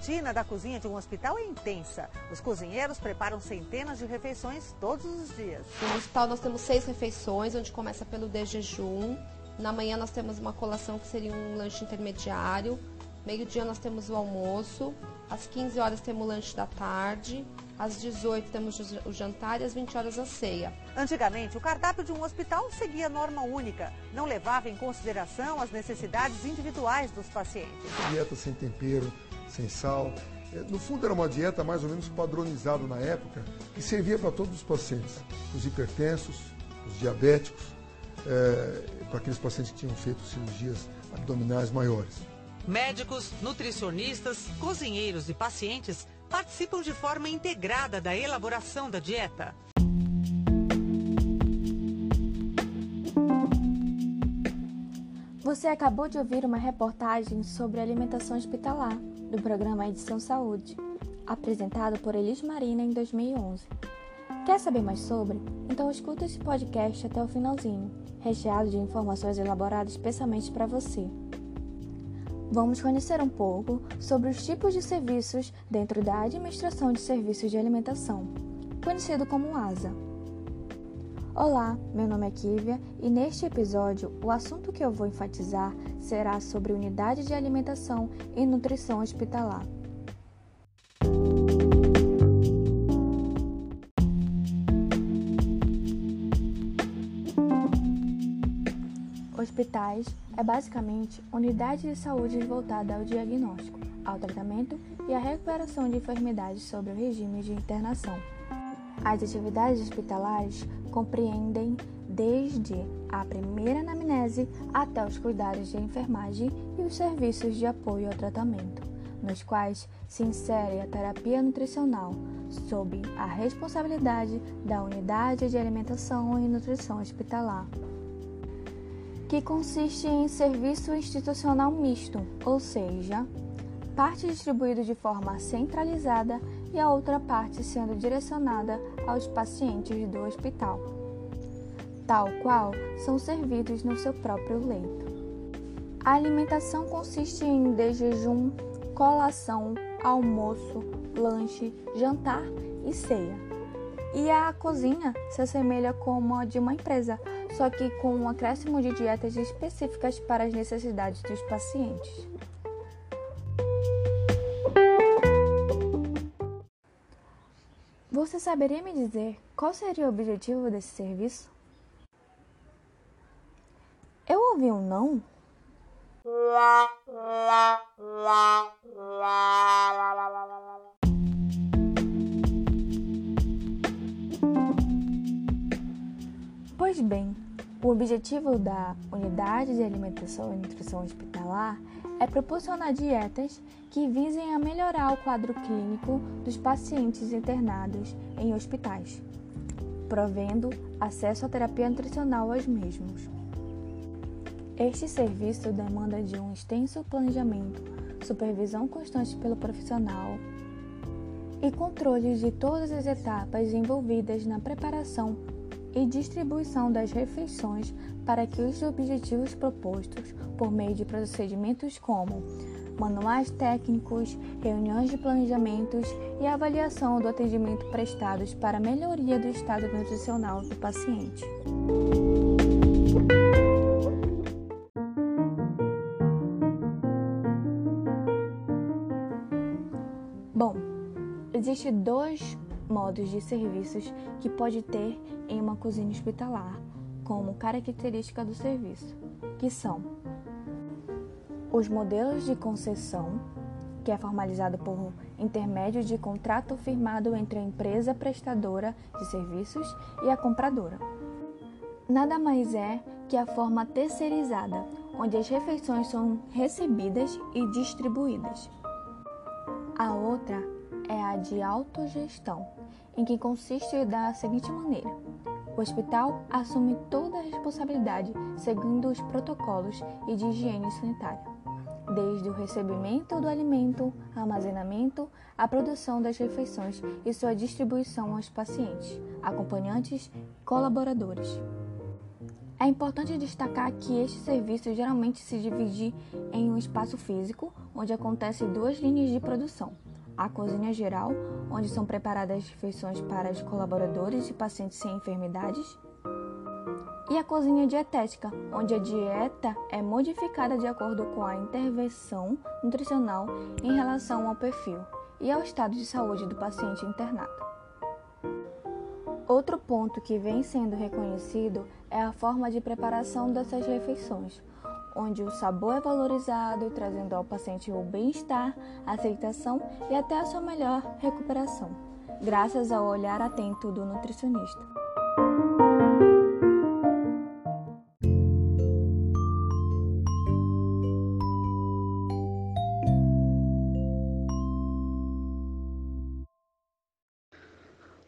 rotina da cozinha de um hospital é intensa. Os cozinheiros preparam centenas de refeições todos os dias. No hospital nós temos seis refeições, onde começa pelo de jejum. Na manhã nós temos uma colação que seria um lanche intermediário. Meio-dia nós temos o almoço. Às 15 horas temos o lanche da tarde. Às 18 temos o jantar e às 20 horas a ceia. Antigamente, o cardápio de um hospital seguia norma única, não levava em consideração as necessidades individuais dos pacientes. Dieta sem tempero, sem sal. É, no fundo, era uma dieta mais ou menos padronizada na época, que servia para todos os pacientes, os hipertensos, os diabéticos, é, para aqueles pacientes que tinham feito cirurgias abdominais maiores. Médicos, nutricionistas, cozinheiros e pacientes participam de forma integrada da elaboração da dieta. Você acabou de ouvir uma reportagem sobre alimentação hospitalar do programa Edição Saúde, apresentado por Elis Marina em 2011. Quer saber mais sobre? Então escuta esse podcast até o finalzinho, recheado de informações elaboradas especialmente para você vamos conhecer um pouco sobre os tipos de serviços dentro da Administração de Serviços de Alimentação, conhecido como ASA. Olá, meu nome é Kívia e neste episódio o assunto que eu vou enfatizar será sobre unidade de alimentação e nutrição hospitalar. Hospitais é basicamente unidade de saúde voltada ao diagnóstico, ao tratamento e à recuperação de enfermidades sob o regime de internação. As atividades hospitalares compreendem desde a primeira anamnese até os cuidados de enfermagem e os serviços de apoio ao tratamento, nos quais se insere a terapia nutricional, sob a responsabilidade da unidade de alimentação e nutrição hospitalar que consiste em serviço institucional misto, ou seja, parte distribuída de forma centralizada e a outra parte sendo direcionada aos pacientes do hospital, tal qual são servidos no seu próprio leito. A alimentação consiste em desjejum, colação, almoço, lanche, jantar e ceia. E a cozinha se assemelha como a de uma empresa, só que com um acréscimo de dietas específicas para as necessidades dos pacientes. Você saberia me dizer qual seria o objetivo desse serviço? Eu ouvi um não? Pois bem, o objetivo da Unidade de Alimentação e Nutrição Hospitalar é proporcionar dietas que visem a melhorar o quadro clínico dos pacientes internados em hospitais, provendo acesso à terapia nutricional aos mesmos. Este serviço demanda de um extenso planejamento, supervisão constante pelo profissional e controle de todas as etapas envolvidas na preparação e distribuição das refeições para que os objetivos propostos por meio de procedimentos como manuais técnicos, reuniões de planejamentos e avaliação do atendimento prestados para melhoria do estado nutricional do paciente. Bom, existe dois modos de serviços que pode ter em uma cozinha hospitalar, como característica do serviço, que são os modelos de concessão, que é formalizado por intermédio de contrato firmado entre a empresa prestadora de serviços e a compradora. Nada mais é que a forma terceirizada, onde as refeições são recebidas e distribuídas. A outra é a de autogestão, em que consiste da seguinte maneira: o hospital assume toda a responsabilidade seguindo os protocolos e de higiene sanitária, desde o recebimento do alimento, armazenamento, a produção das refeições e sua distribuição aos pacientes, acompanhantes e colaboradores. É importante destacar que este serviço geralmente se divide em um espaço físico, onde acontecem duas linhas de produção. A cozinha geral, onde são preparadas refeições para os colaboradores e pacientes sem enfermidades, e a cozinha dietética, onde a dieta é modificada de acordo com a intervenção nutricional em relação ao perfil e ao estado de saúde do paciente internado. Outro ponto que vem sendo reconhecido é a forma de preparação dessas refeições, onde o sabor é valorizado, trazendo ao paciente o bem-estar, aceitação e até a sua melhor recuperação, graças ao olhar atento do nutricionista.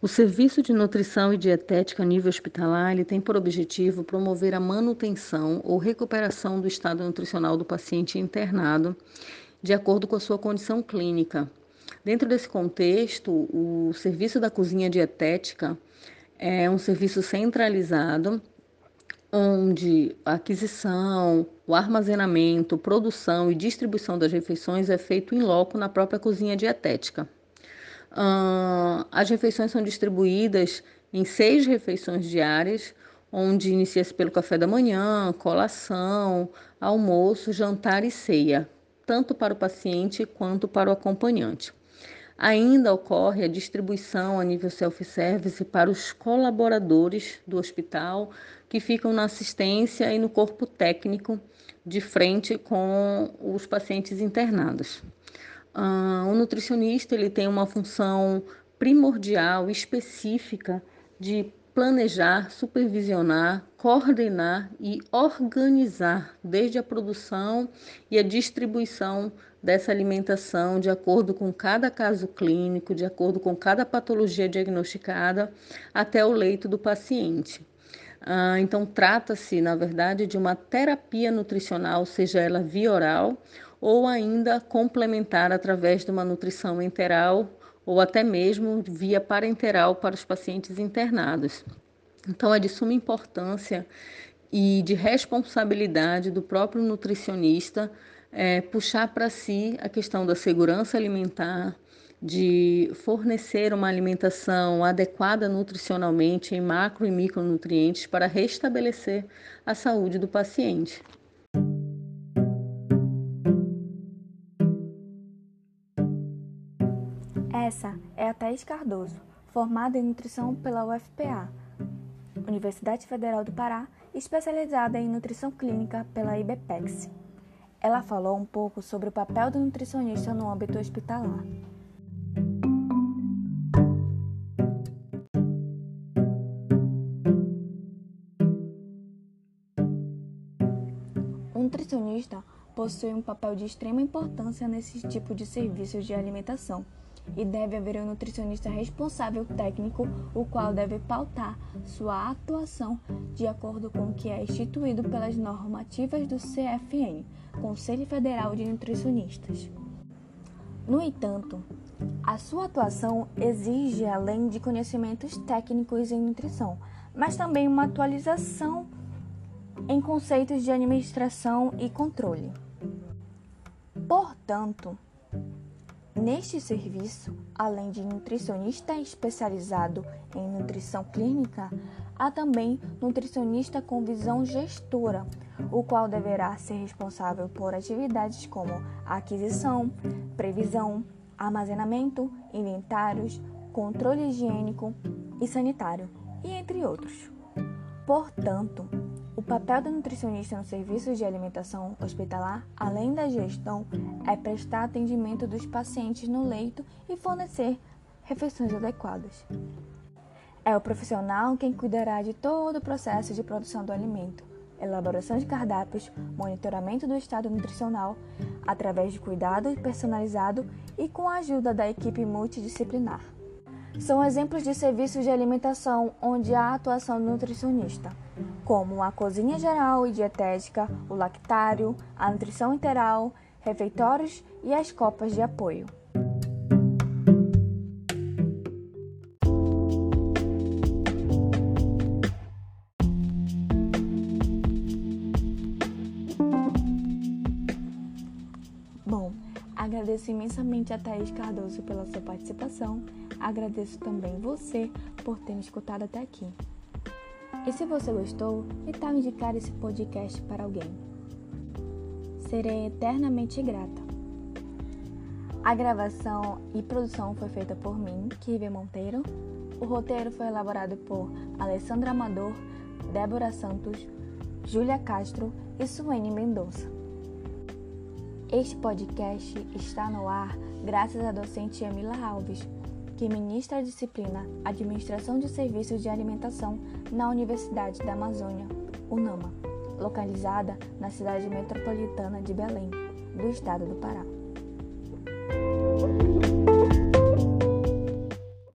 O Serviço de Nutrição e Dietética a nível hospitalar tem por objetivo promover a manutenção ou recuperação do estado nutricional do paciente internado, de acordo com a sua condição clínica. Dentro desse contexto, o Serviço da Cozinha Dietética é um serviço centralizado onde a aquisição, o armazenamento, produção e distribuição das refeições é feito em loco na própria cozinha dietética. Uh, as refeições são distribuídas em seis refeições diárias, onde inicia-se pelo café da manhã, colação, almoço, jantar e ceia, tanto para o paciente quanto para o acompanhante. Ainda ocorre a distribuição a nível self-service para os colaboradores do hospital que ficam na assistência e no corpo técnico de frente com os pacientes internados. Uh, o nutricionista ele tem uma função primordial, específica de planejar, supervisionar, coordenar e organizar desde a produção e a distribuição dessa alimentação de acordo com cada caso clínico, de acordo com cada patologia diagnosticada, até o leito do paciente. Ah, então, trata-se, na verdade, de uma terapia nutricional, seja ela via oral ou ainda complementar através de uma nutrição enteral ou até mesmo via parenteral para os pacientes internados. Então, é de suma importância e de responsabilidade do próprio nutricionista é, puxar para si a questão da segurança alimentar, de fornecer uma alimentação adequada nutricionalmente em macro e micronutrientes para restabelecer a saúde do paciente. Essa é a Thais Cardoso, formada em nutrição pela UFPA, Universidade Federal do Pará, especializada em nutrição clínica pela IBPEX. Ela falou um pouco sobre o papel do nutricionista no âmbito hospitalar. O nutricionista possui um papel de extrema importância nesse tipo de serviços de alimentação e deve haver um nutricionista responsável técnico, o qual deve pautar sua atuação de acordo com o que é instituído pelas normativas do CFN, Conselho Federal de Nutricionistas. No entanto, a sua atuação exige, além de conhecimentos técnicos em nutrição, mas também uma atualização em conceitos de administração e controle. Portanto, Neste serviço, além de nutricionista especializado em nutrição clínica, há também nutricionista com visão gestora, o qual deverá ser responsável por atividades como aquisição, previsão, armazenamento, inventários, controle higiênico e sanitário, e entre outros. Portanto, o papel do nutricionista no serviço de alimentação hospitalar, além da gestão, é prestar atendimento dos pacientes no leito e fornecer refeições adequadas. É o profissional quem cuidará de todo o processo de produção do alimento, elaboração de cardápios, monitoramento do estado nutricional, através de cuidado personalizado e com a ajuda da equipe multidisciplinar. São exemplos de serviços de alimentação onde há atuação do nutricionista como a cozinha geral e dietética, o lactário, a nutrição interal, refeitórios e as copas de apoio. Bom, agradeço imensamente a Thaís Cardoso pela sua participação. Agradeço também você por ter me escutado até aqui. E se você gostou, que tal indicar esse podcast para alguém? Serei eternamente grata. A gravação e produção foi feita por mim, Kivia Monteiro. O roteiro foi elaborado por Alessandra Amador, Débora Santos, Júlia Castro e Suene Mendonça. Este podcast está no ar graças à docente Emila Alves, que ministra a disciplina Administração de Serviços de Alimentação na Universidade da Amazônia, UNAMA, localizada na cidade metropolitana de Belém, do estado do Pará.